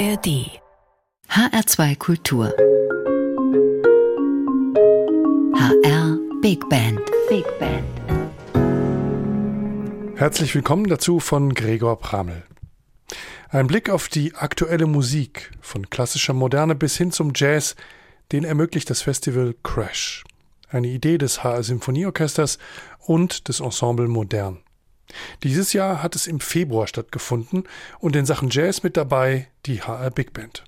ARD HR2 Kultur HR Big Band Big Band Herzlich willkommen dazu von Gregor Pramel. Ein Blick auf die aktuelle Musik, von klassischer Moderne bis hin zum Jazz, den ermöglicht das Festival Crash. Eine Idee des HR Symphonieorchesters und des Ensemble Modern. Dieses Jahr hat es im Februar stattgefunden und in Sachen Jazz mit dabei die HR Big Band.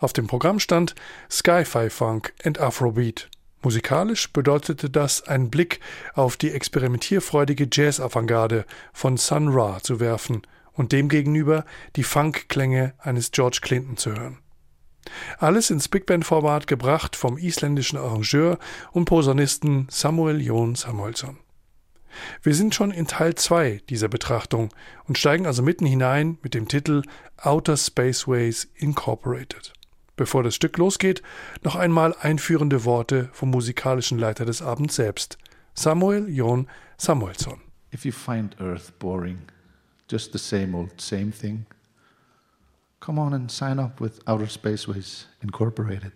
Auf dem Programm stand Sci-Fi Funk and Afrobeat. Musikalisch bedeutete das einen Blick auf die experimentierfreudige Jazz-Avantgarde von Sun Ra zu werfen und demgegenüber die Funkklänge eines George Clinton zu hören. Alles ins Big Band Format gebracht vom isländischen Arrangeur und Posaunisten Samuel Jon Samuelsson. Wir sind schon in Teil 2 dieser Betrachtung und steigen also mitten hinein mit dem Titel Outer Spaceways Incorporated. Bevor das Stück losgeht, noch einmal einführende Worte vom musikalischen Leiter des Abends selbst, Samuel Jon Samuelsson. If you find Earth boring, just the same old same thing, come on and sign up with Outer Spaceways Incorporated.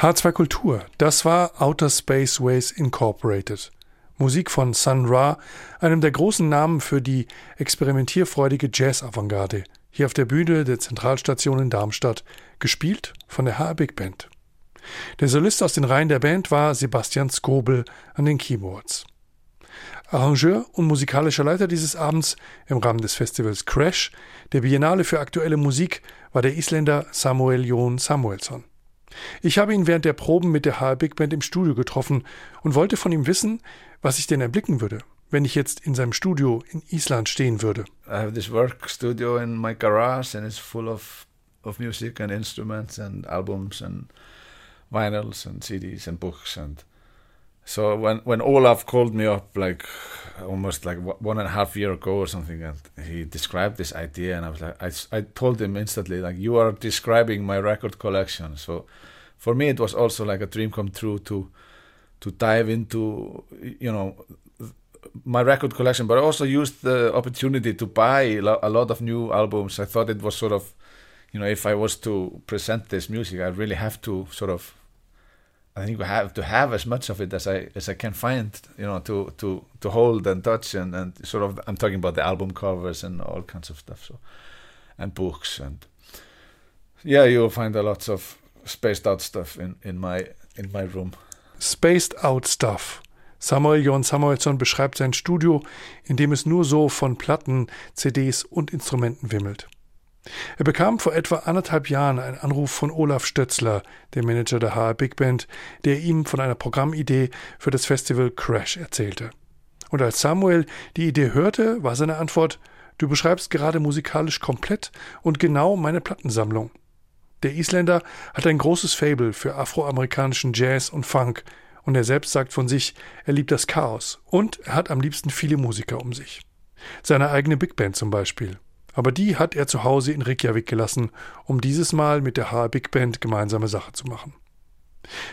H2 Kultur, das war Outer Space Ways Incorporated. Musik von Sun Ra, einem der großen Namen für die experimentierfreudige Jazz-Avantgarde, hier auf der Bühne der Zentralstation in Darmstadt, gespielt von der HR Big Band. Der Solist aus den Reihen der Band war Sebastian Skobel an den Keyboards. Arrangeur und musikalischer Leiter dieses Abends im Rahmen des Festivals Crash, der Biennale für aktuelle Musik, war der Isländer Samuel Jon Samuelsson. Ich habe ihn während der Proben mit der HR Big Band im Studio getroffen und wollte von ihm wissen, was ich denn erblicken würde, wenn ich jetzt in seinem Studio in Island stehen würde. I have this work studio in my garage and it's full of of music and instruments and albums and vinyls and CDs and books and so when when Olaf called me up like almost like one and a half year ago or something and he described this idea and I was like I, I told him instantly like you are describing my record collection. So for me it was also like a dream come true to to dive into you know my record collection but I also used the opportunity to buy a lot of new albums. I thought it was sort of you know if I was to present this music I really have to sort of I think we have to have as much of it as I as I can find, you know, to to to hold and touch and and sort of. I'm talking about the album covers and all kinds of stuff. So, and books and yeah, you'll find a lot of spaced out stuff in in my in my room. Spaced out stuff. Samuel Jon Samuelsson beschreibt sein Studio, in dem es nur so von Platten, CDs und Instrumenten wimmelt. Er bekam vor etwa anderthalb Jahren einen Anruf von Olaf Stötzler, dem Manager der HR Big Band, der ihm von einer Programmidee für das Festival Crash erzählte. Und als Samuel die Idee hörte, war seine Antwort Du beschreibst gerade musikalisch komplett und genau meine Plattensammlung. Der Isländer hat ein großes Fable für afroamerikanischen Jazz und Funk, und er selbst sagt von sich, er liebt das Chaos und er hat am liebsten viele Musiker um sich. Seine eigene Big Band zum Beispiel. Aber die hat er zu Hause in Reykjavik gelassen, um dieses Mal mit der HR Big Band gemeinsame Sache zu machen.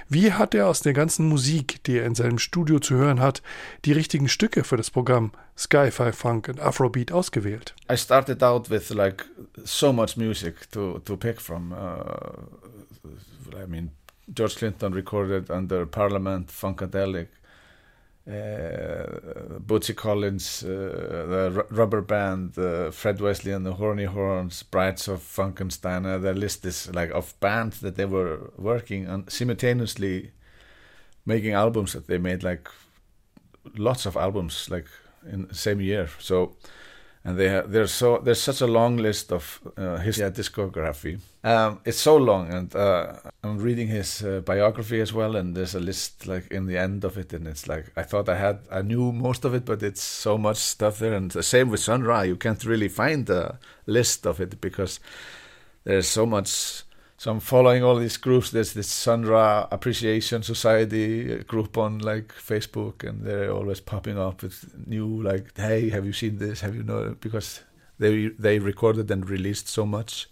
Wie hat er aus der ganzen Musik, die er in seinem Studio zu hören hat, die richtigen Stücke für das Programm Sci-Fi Funk und Afrobeat ausgewählt? I started out with like so much music to to pick from. Uh, I mean, George Clinton recorded under Parliament Funkadelic. Uh, Bootsy Collins, uh, the R- Rubber Band, uh, Fred Wesley and the Horny Horns, Brides of Funkenstein. Uh, the list is like of bands that they were working on simultaneously making albums that they made like lots of albums like in the same year. So and they have, there's so there's such a long list of uh, his yeah, discography. Um, it's so long, and uh, I'm reading his uh, biography as well, and there's a list like in the end of it, and it's like I thought I had I knew most of it, but it's so much stuff there, and the same with Sun Ra, you can't really find a list of it because there's so much so I'm following all these groups. There's this Sun Ra Appreciation Society group on like Facebook, and they're always popping up with new like, "Hey, have you seen this? Have you know?" Because they they recorded and released so much.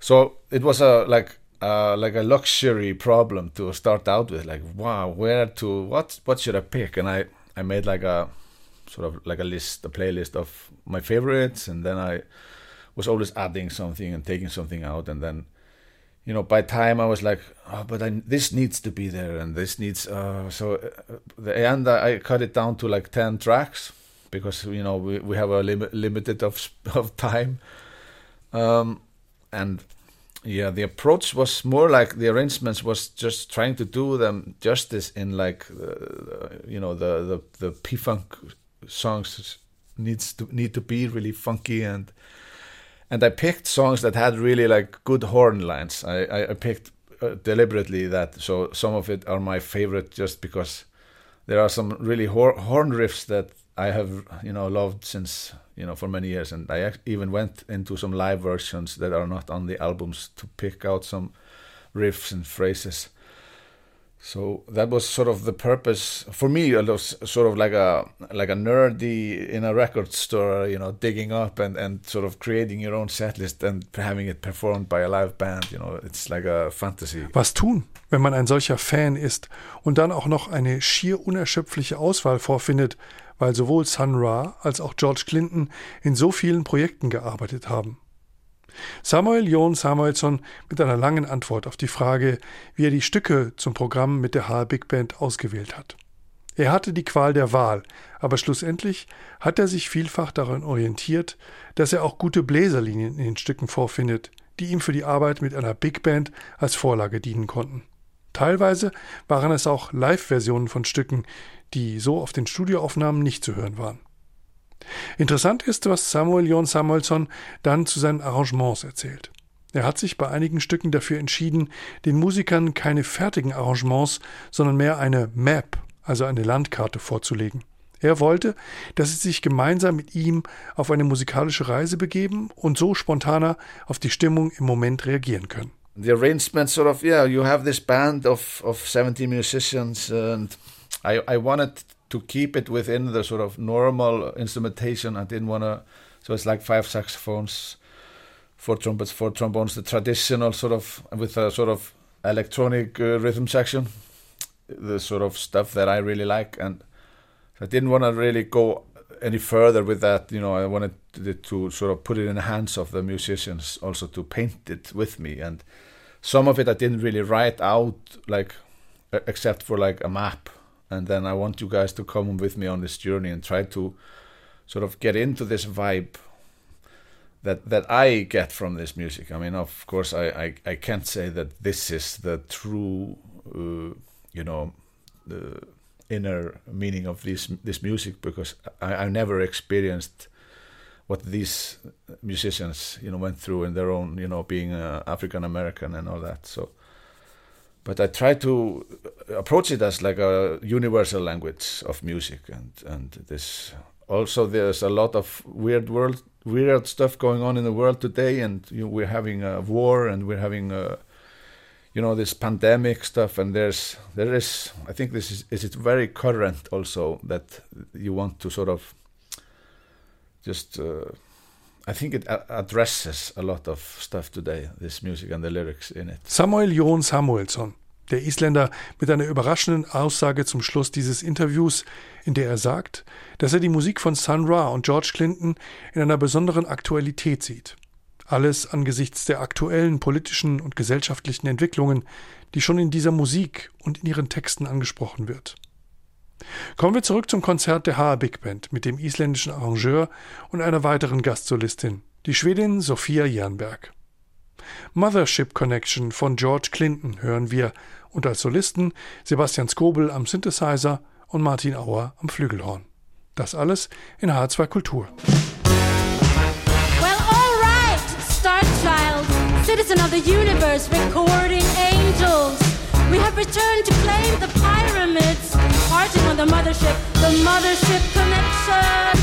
So it was a like uh, like a luxury problem to start out with. Like, wow, where to what what should I pick? And I I made like a sort of like a list, a playlist of my favorites, and then I was always adding something and taking something out, and then you know, by time I was like, oh, but I, this needs to be there, and this needs. Uh, so uh, the end, I cut it down to like ten tracks because you know we, we have a lim- limited of of time, um, and yeah, the approach was more like the arrangements was just trying to do them justice in like uh, you know the the the P funk songs needs to need to be really funky and and I picked songs that had really like good horn lines. I, I, I picked uh, deliberately that, so some of it are my favorite just because there are some really hor- horn riffs that I have you know loved since you know for many years, and I even went into some live versions that are not on the albums to pick out some riffs and phrases. So that was sort of the purpose for me. It was sort of like a like a nerdy in a record store, you know, digging up and, and sort of creating your own setlist and having it performed by a live band. You know, it's like a fantasy. Was tun, wenn man ein solcher Fan ist und dann auch noch eine schier unerschöpfliche Auswahl vorfindet, weil sowohl Sun Ra als auch George Clinton in so vielen Projekten gearbeitet haben. Samuel John Samuelsson mit einer langen Antwort auf die Frage, wie er die Stücke zum Programm mit der HR Big Band ausgewählt hat. Er hatte die Qual der Wahl, aber schlussendlich hat er sich vielfach daran orientiert, dass er auch gute Bläserlinien in den Stücken vorfindet, die ihm für die Arbeit mit einer Big Band als Vorlage dienen konnten. Teilweise waren es auch Live-Versionen von Stücken, die so auf den Studioaufnahmen nicht zu hören waren. Interessant ist, was Samuel John Samuelsson dann zu seinen Arrangements erzählt. Er hat sich bei einigen Stücken dafür entschieden, den Musikern keine fertigen Arrangements, sondern mehr eine Map, also eine Landkarte vorzulegen. Er wollte, dass sie sich gemeinsam mit ihm auf eine musikalische Reise begeben und so spontaner auf die Stimmung im Moment reagieren können. The arrangement sort of yeah, you have this band of of 70 musicians and I I wanted to keep it within the sort of normal instrumentation. I didn't want to so it's like five saxophones, four trumpets, four trombones, the traditional sort of with a sort of electronic uh, rhythm section, the sort of stuff that I really like and I didn't want to really go any further with that. You know, I wanted to, to, sort of put it in the hands of the musicians, also to paint it with me. And some of it I didn't really write out, like except for like a map. And then I want you guys to come with me on this journey and try to sort of get into this vibe that that I get from this music. I mean, of course, I I, I can't say that this is the true, uh, you know, the inner meaning of this this music because I, I never experienced what these musicians you know went through in their own you know being uh, African American and all that so but I try to approach it as like a universal language of music and and this also there's a lot of weird world weird stuff going on in the world today and you know, we're having a war and we're having a you know this pandemic stuff and there's there is i think this is is it very current also that you want to sort of just uh, I think it addresses a lot of stuff today, this music and the lyrics in it. Samuel Jon Samuelsson, der Isländer mit einer überraschenden Aussage zum Schluss dieses Interviews, in der er sagt, dass er die Musik von Sun Ra und George Clinton in einer besonderen Aktualität sieht. Alles angesichts der aktuellen politischen und gesellschaftlichen Entwicklungen, die schon in dieser Musik und in ihren Texten angesprochen wird. Kommen wir zurück zum Konzert der HR Big Band mit dem isländischen Arrangeur und einer weiteren Gastsolistin, die Schwedin Sophia Jernberg. Mothership Connection von George Clinton hören wir und als Solisten Sebastian Skobel am Synthesizer und Martin Auer am Flügelhorn. Das alles in H2 Kultur. citizen of the universe, recording angels. We have returned to claim the the mothership, the mothership connection.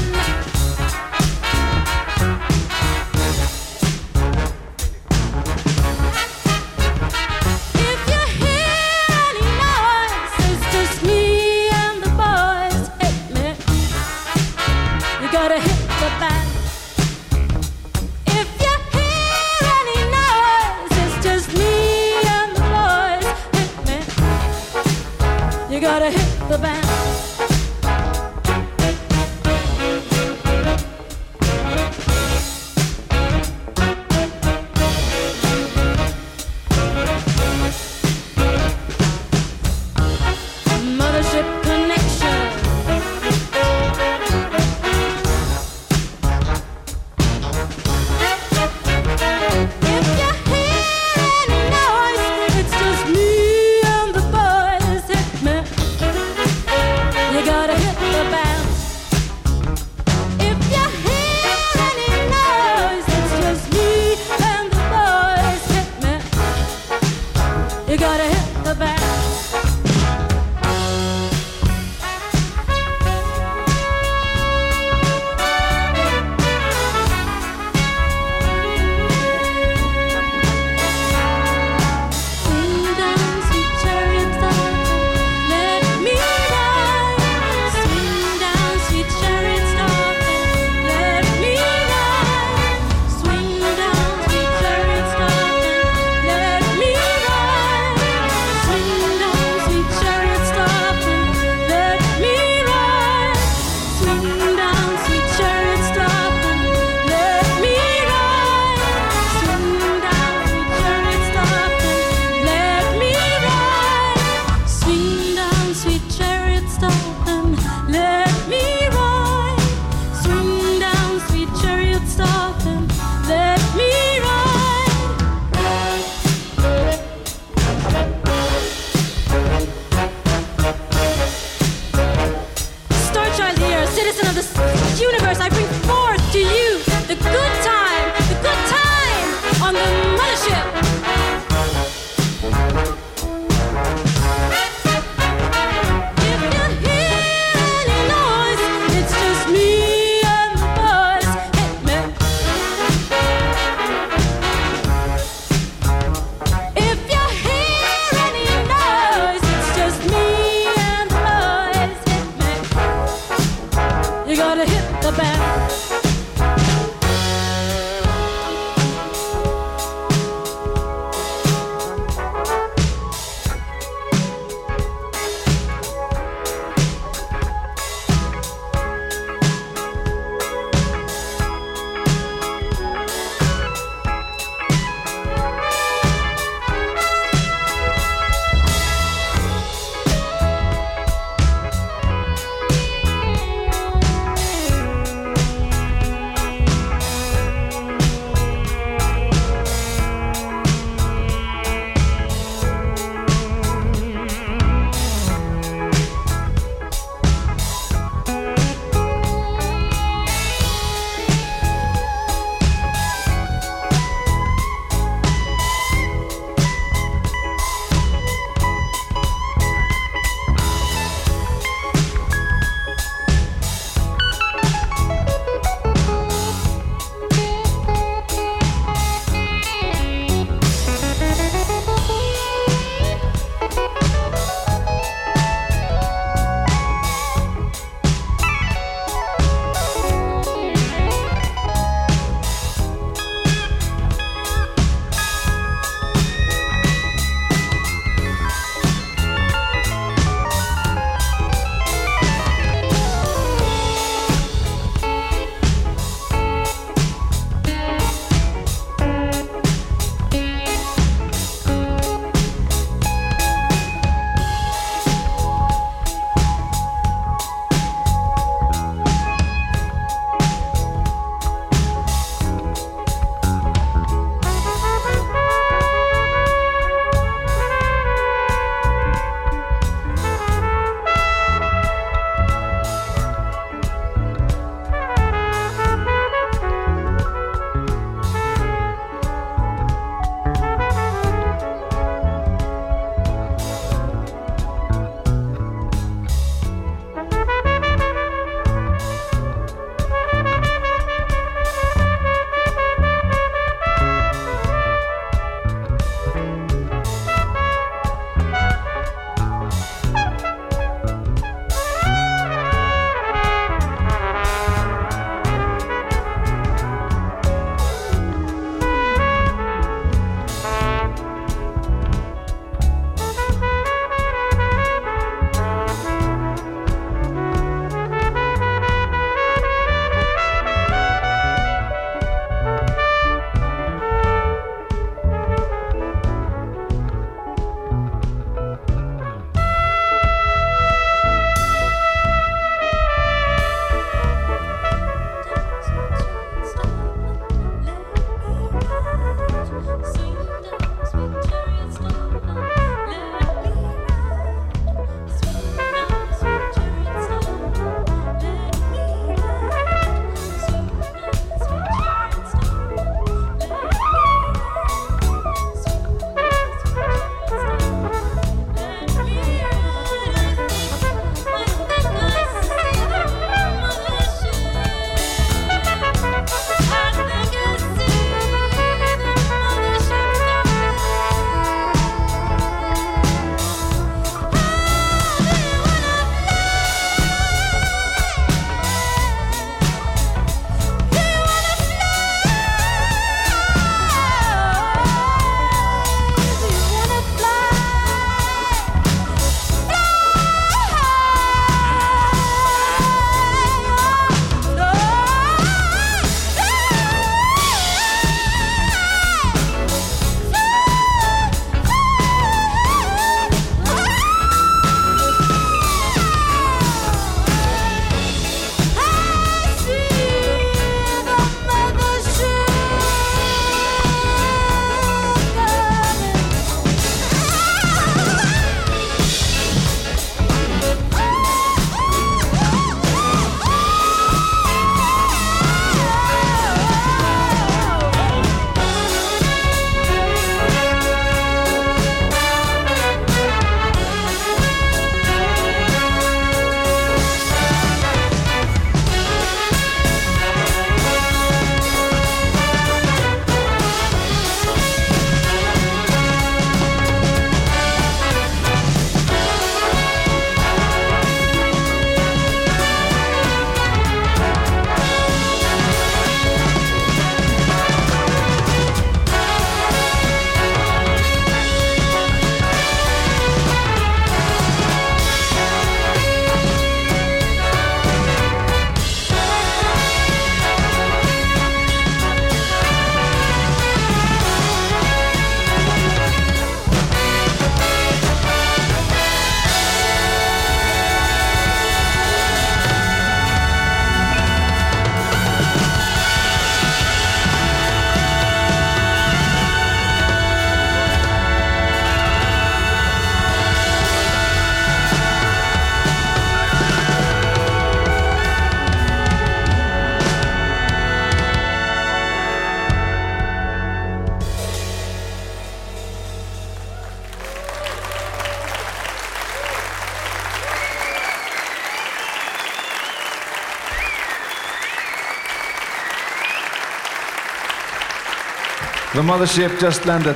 The mothership just landed.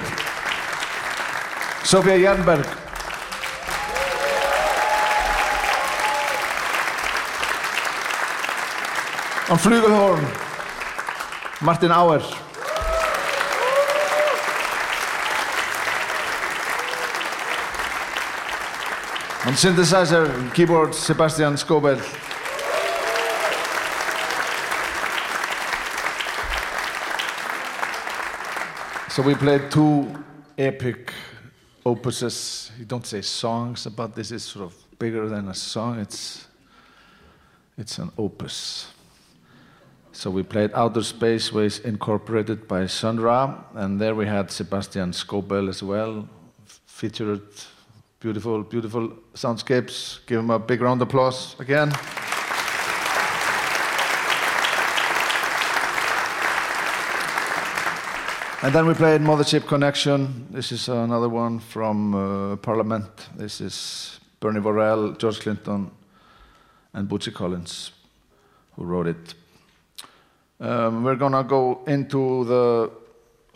Sofia Jernberg. On flugelhorn, Martin Auer. On synthesizer keyboard, Sebastian Scobel. So we played two epic opuses. You don't say songs, about this is sort of bigger than a song. It's it's an opus. So we played Outer Spaceways Incorporated by Sun Ra, and there we had Sebastian Scobel as well, featured beautiful, beautiful soundscapes. Give him a big round of applause again. And then we played Mothership Connection. This is another one from uh, Parliament. This is Bernie Worrell, George Clinton, and Bootsy Collins who wrote it. Um, we're gonna go into the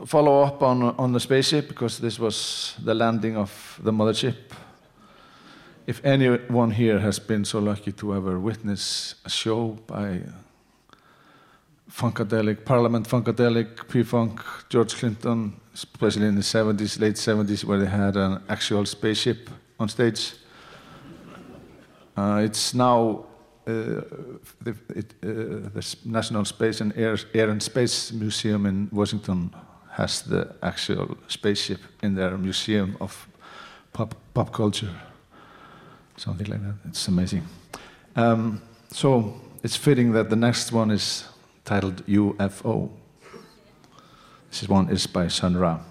follow up on on the spaceship because this was the landing of the mothership. If anyone here has been so lucky to ever witness a show by Funkadelic, Parliament Funkadelic, P-Funk, George Clinton, especially in the 70s, late 70s, where they had an actual spaceship on stage. Uh, it's now uh, the, it, uh, the National Space and Air, Air and Space Museum in Washington has the actual spaceship in their museum of pop, pop culture. Something like that. It's amazing. Um, so it's fitting that the next one is titled UFO. This one is by Sun Ra.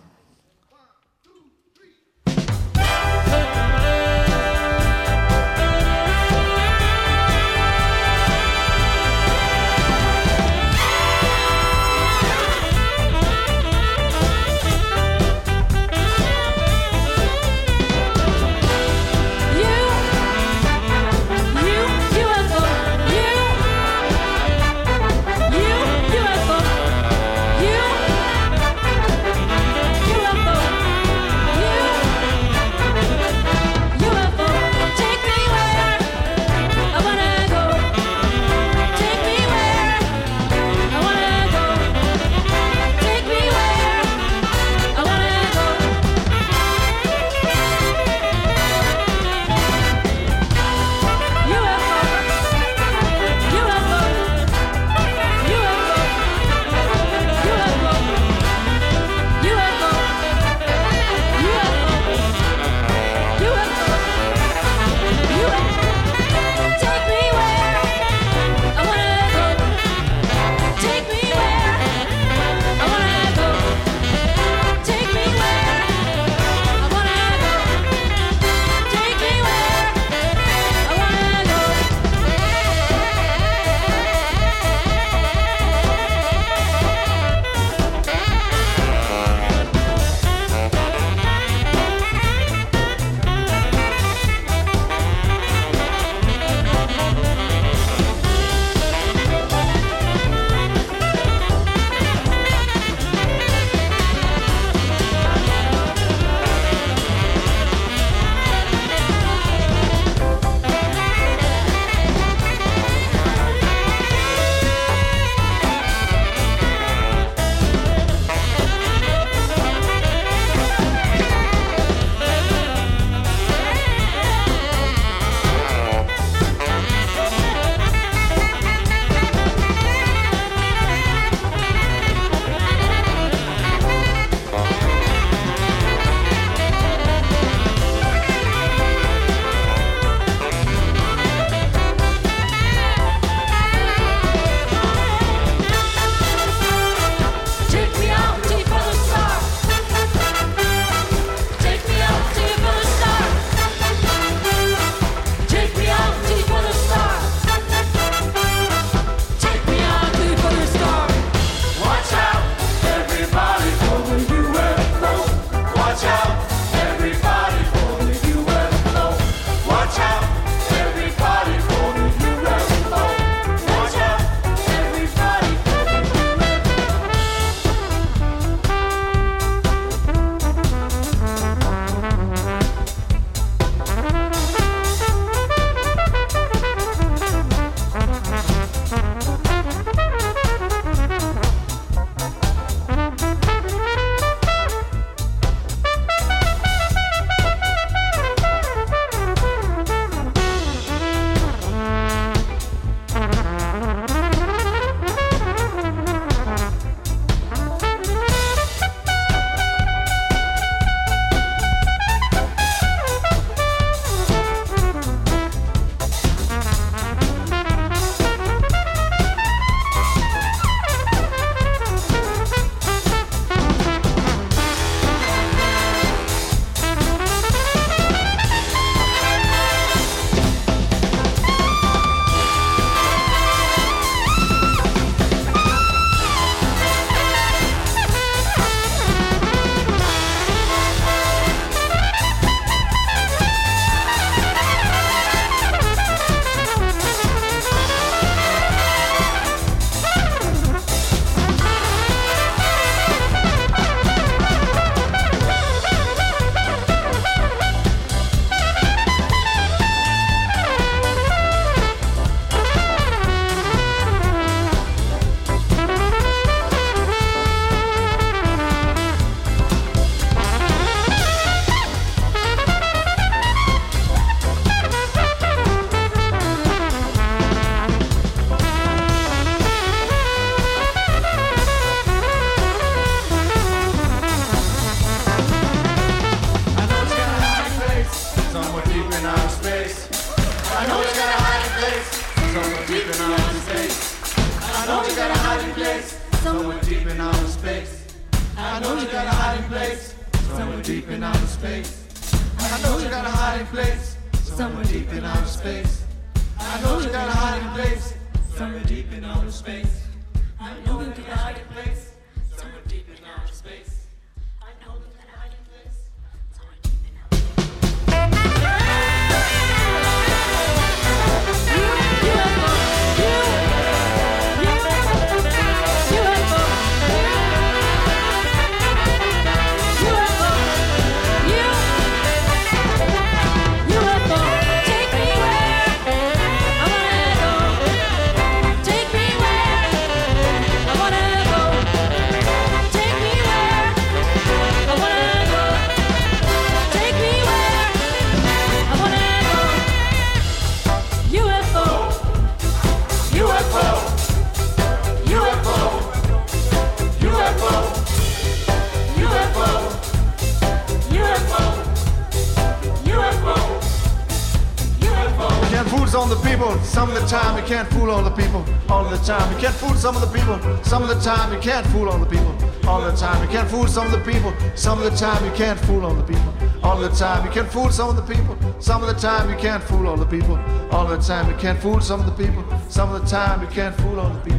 some of the people, some of the time you can't fool all the people. All the time you can't fool some of the people. Some of the time you can't fool all the people. All the time you can't fool some of the people. Some of the time you can't fool all the people. All the time you can't fool some of the people. Some of the time you can't fool all the people.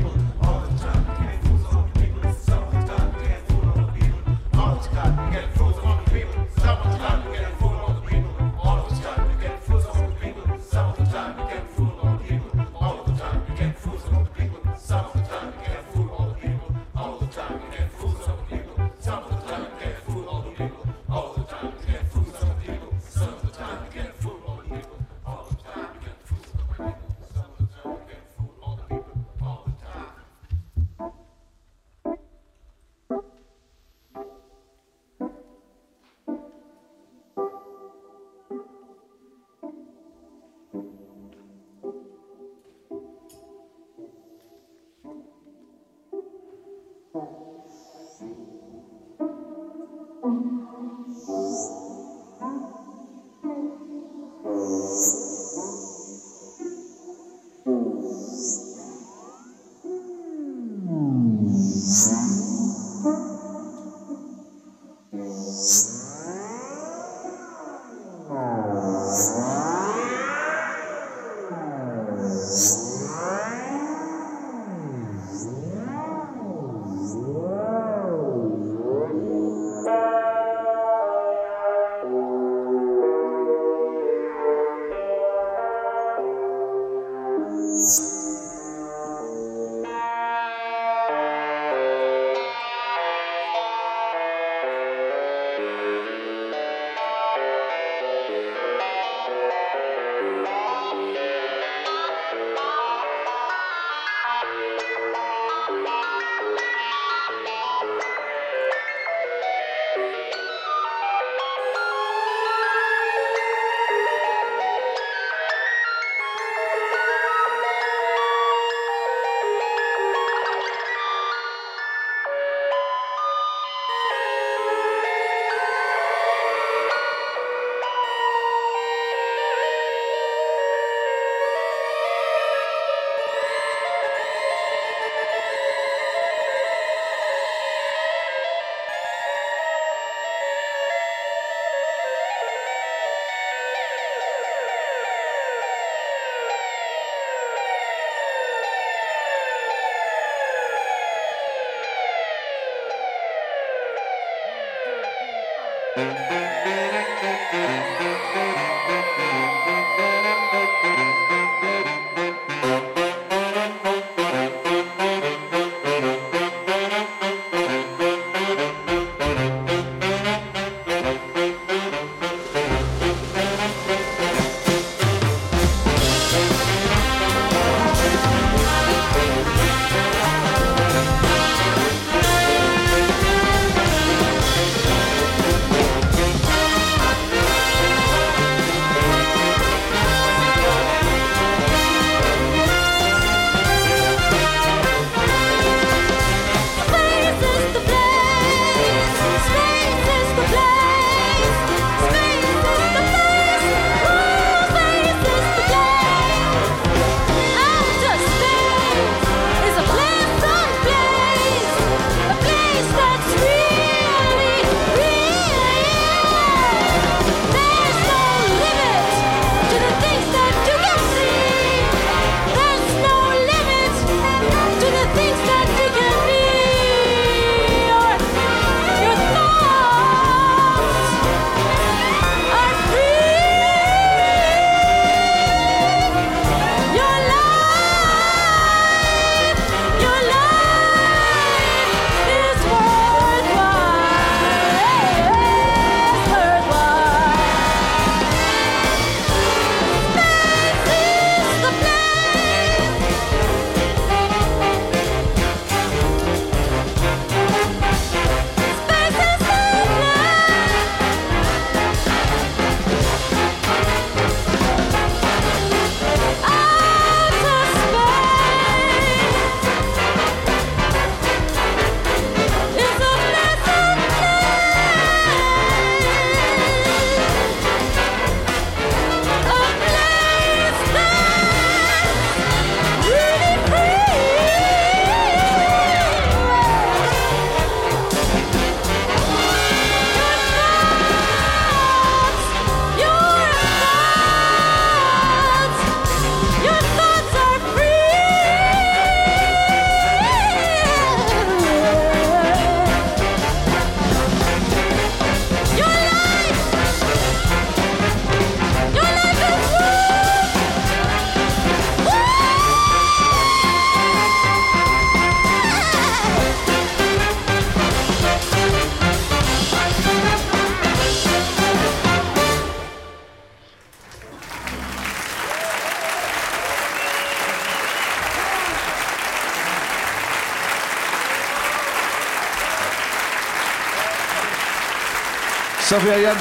Sofia.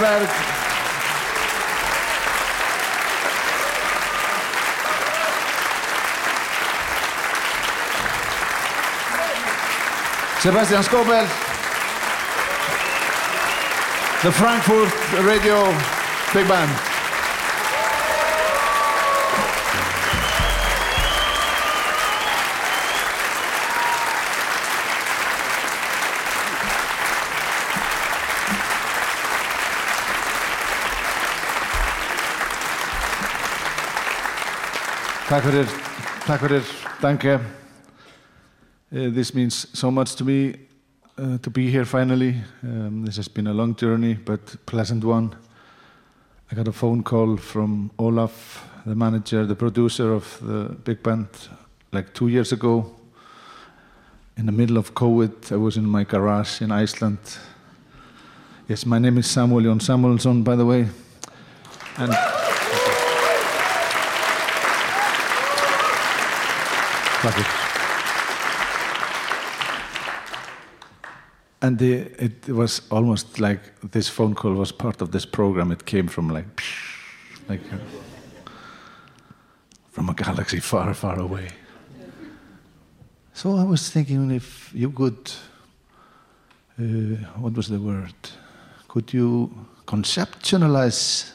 Sebastian Scobel. The Frankfurt Radio Big Band. Tack för det. Tack för det. Danke. Uh, this means so much to me uh, to be here finally. Um, this has been a long journey, but pleasant one. I got a phone call from Olaf, the manager, the producer of the big band, like two years ago. In the middle of COVID, I was in my garage in Iceland. Yes, my name is Samuel Jon by the way. And And the, it was almost like this phone call was part of this program. It came from like, like uh, from a galaxy far, far away. So I was thinking if you could, uh, what was the word? Could you conceptualize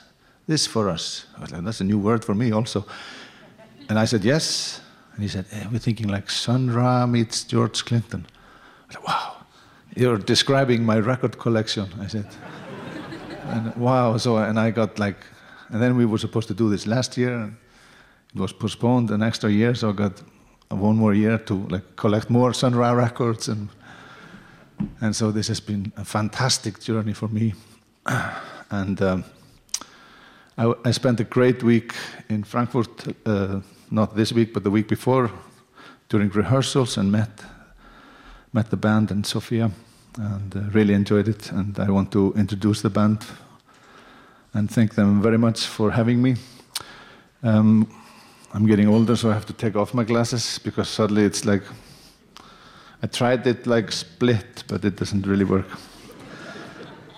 this for us? Like, that's a new word for me also. And I said, yes. And he said, eh, we're thinking like Sun Ra meets George Clinton. I said, wow, you're describing my record collection. I said, and wow. So, and I got like, and then we were supposed to do this last year, and it was postponed an extra year, so I got one more year to like collect more Sun Ra records, and and so this has been a fantastic journey for me, and. Um, I, I, spent a great week in Frankfurt, uh, not this week, but the week before, during rehearsals, and met met the band and Sofia, and uh, really enjoyed it. And I want to introduce the band and thank them very much for having me. Um, I'm getting older, so I have to take off my glasses because suddenly it's like I tried it like split, but it doesn't really work.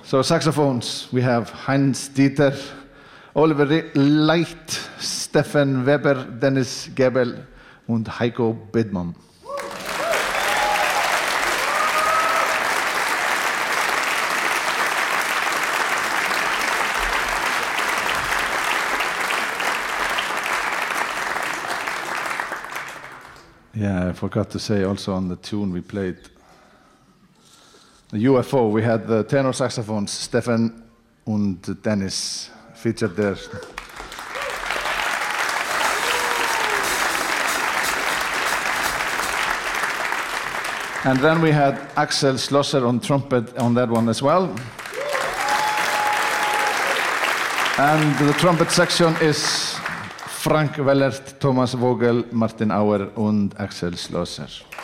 So saxophones, we have Heinz Dieter. Oliver Leicht, Stefan Weber, Dennis Gäbel und Heiko Bidmann. Yeah, I forgot to say also on the tune we played, the UFO, we had the tenor saxophones, Stefan and Dennis featured there. And then we had Axel Schlosser on trumpet on that one as well. And the trumpet section is Frank Wellert, Thomas Vogel, Martin Auer and Axel Schlosser.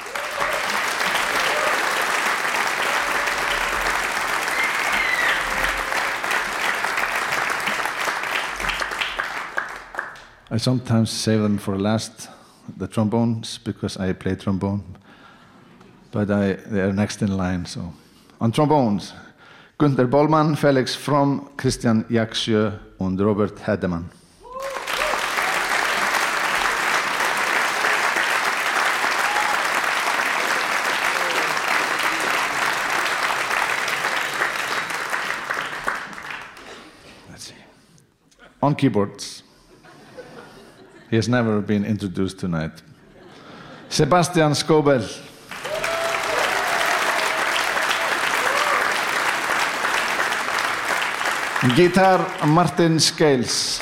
I sometimes save them for last, the trombones, because I play trombone. But I, they are next in line. So, on trombones, Günther Bollmann, Felix Fromm, Christian Jaksjö, and Robert Hedemann. Let's see. On keyboards. He has never been introduced tonight. Sebastian Scobel. Guitar Martin Scales.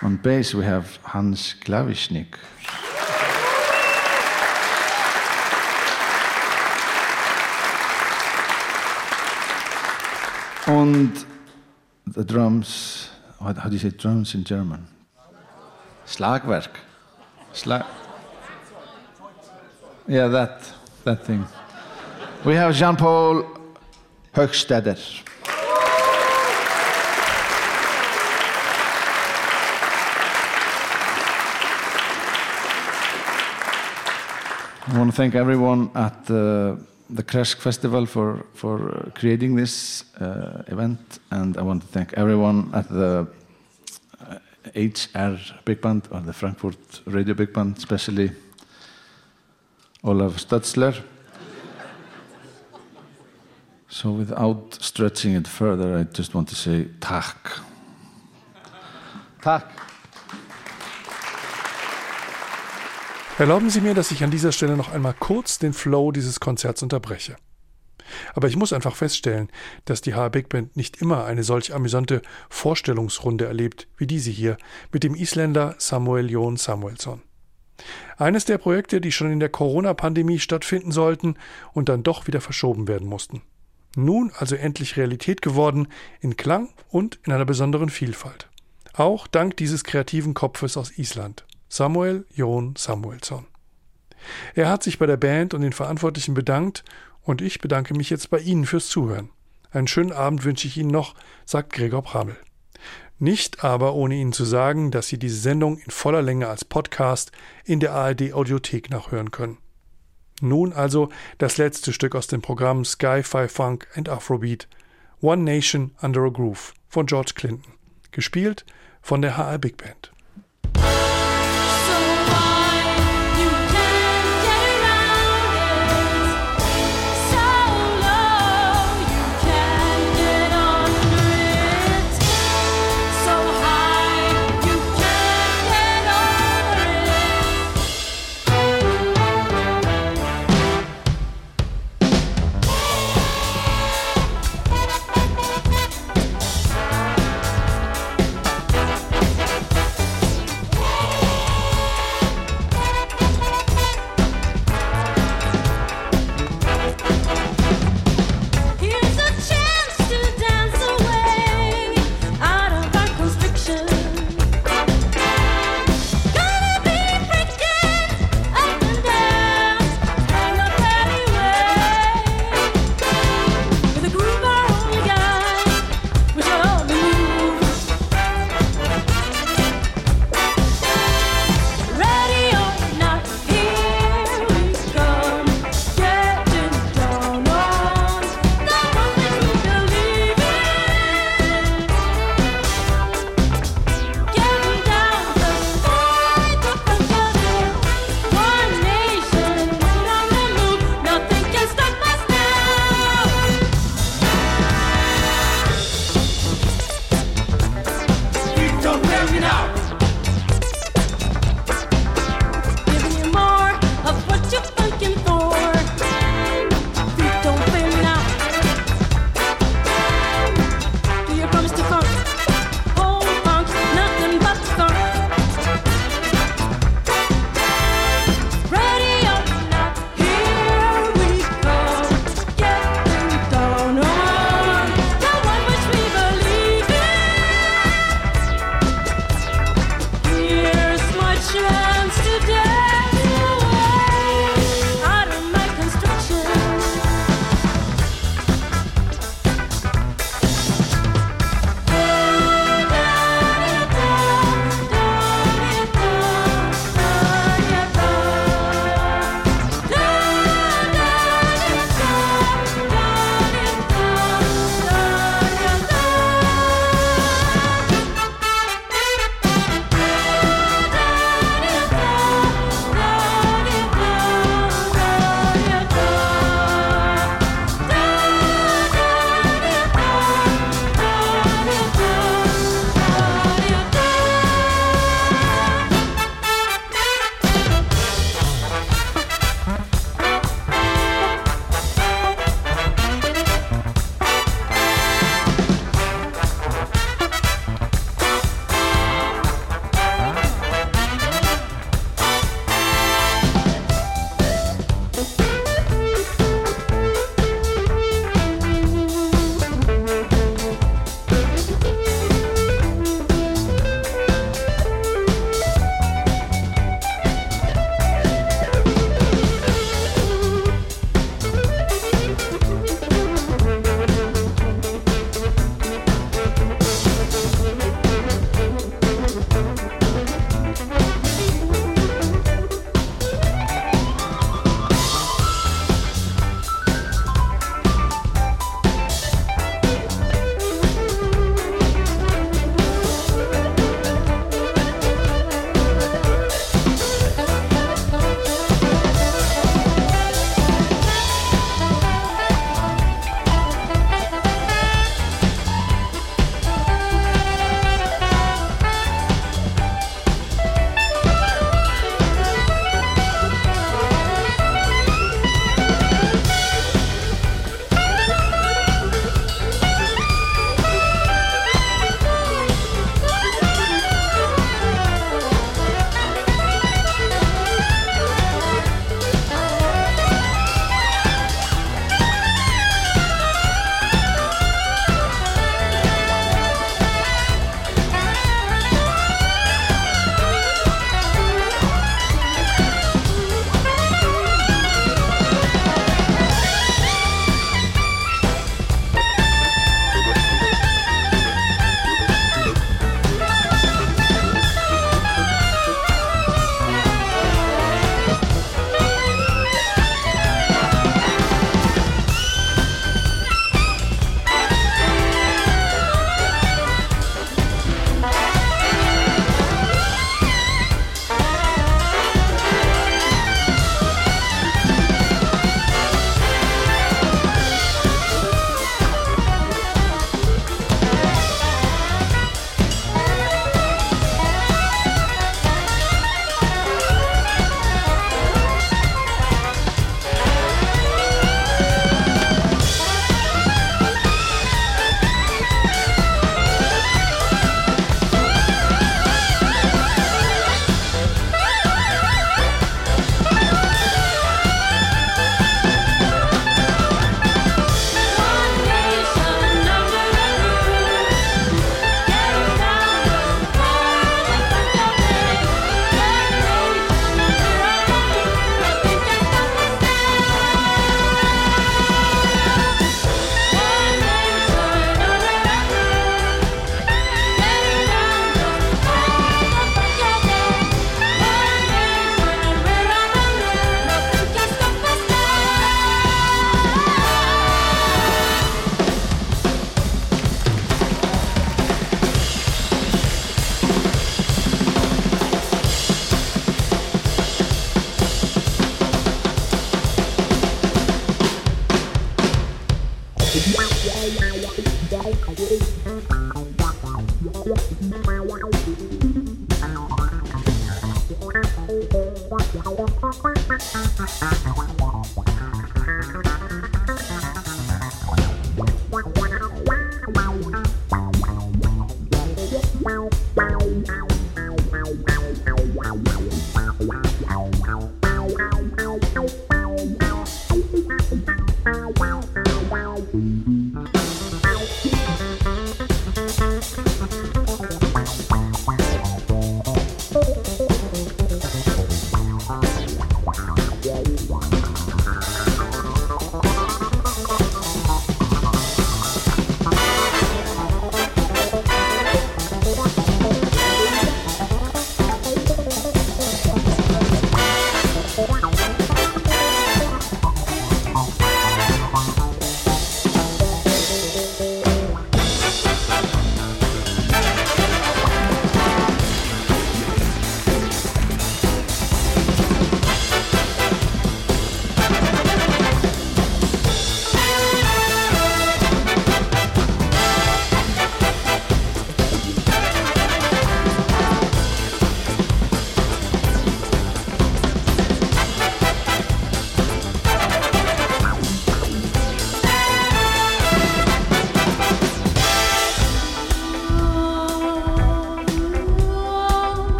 On bass we have Hans Glawischnig. Und the drums, how, do you say drums in German? Schlagwerk. Yeah, that, that thing. We have Jean Paul Höchstädter. I want to thank everyone at the, the Cresc Festival for, for creating this uh, event, and I want to thank everyone at the uh, HR Big Band or the Frankfurt Radio Big Band, especially Olaf Stötzler. so, without stretching it further, I just want to say tack. Tack. Erlauben Sie mir, dass ich an dieser Stelle noch einmal kurz den Flow dieses Konzerts unterbreche. Aber ich muss einfach feststellen, dass die HR Big Band nicht immer eine solch amüsante Vorstellungsrunde erlebt wie diese hier mit dem Isländer Samuel Jon Samuelsson. Eines der Projekte, die schon in der Corona-Pandemie stattfinden sollten und dann doch wieder verschoben werden mussten. Nun also endlich Realität geworden in Klang und in einer besonderen Vielfalt. Auch dank dieses kreativen Kopfes aus Island. Samuel Jon Samuelsson. Er hat sich bei der Band und den Verantwortlichen bedankt und ich bedanke mich jetzt bei Ihnen fürs Zuhören. Einen schönen Abend wünsche ich Ihnen noch, sagt Gregor Pramel. Nicht aber ohne Ihnen zu sagen, dass Sie diese Sendung in voller Länge als Podcast in der ARD Audiothek nachhören können. Nun also das letzte Stück aus dem Programm Sky-Fi Funk and Afrobeat One Nation Under a Groove von George Clinton, gespielt von der HR Big Band.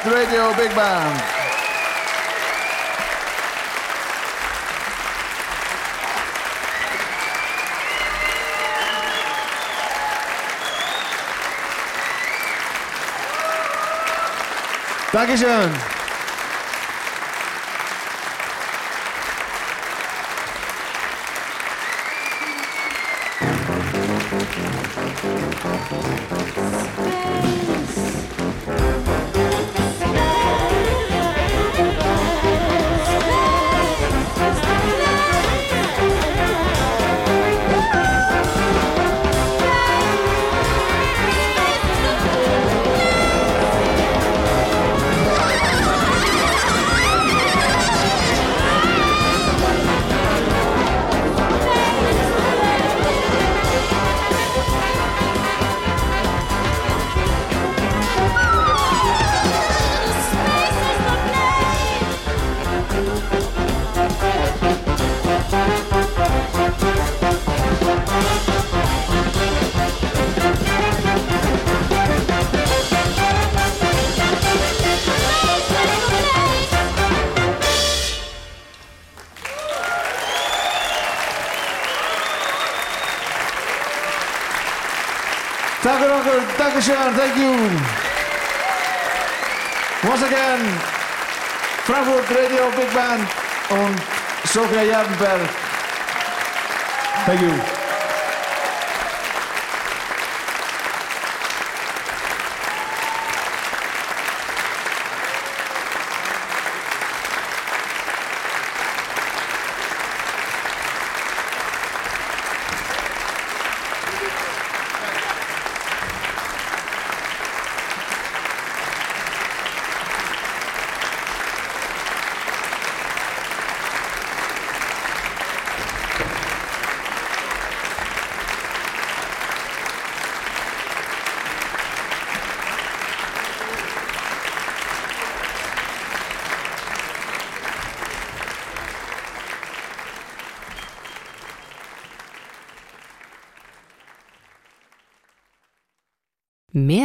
Frankfurt Radio Big Band. Dankeschön. Thank you. Once again, Frankfurt Radio Big Band und Sofia Jernberg. Thank you.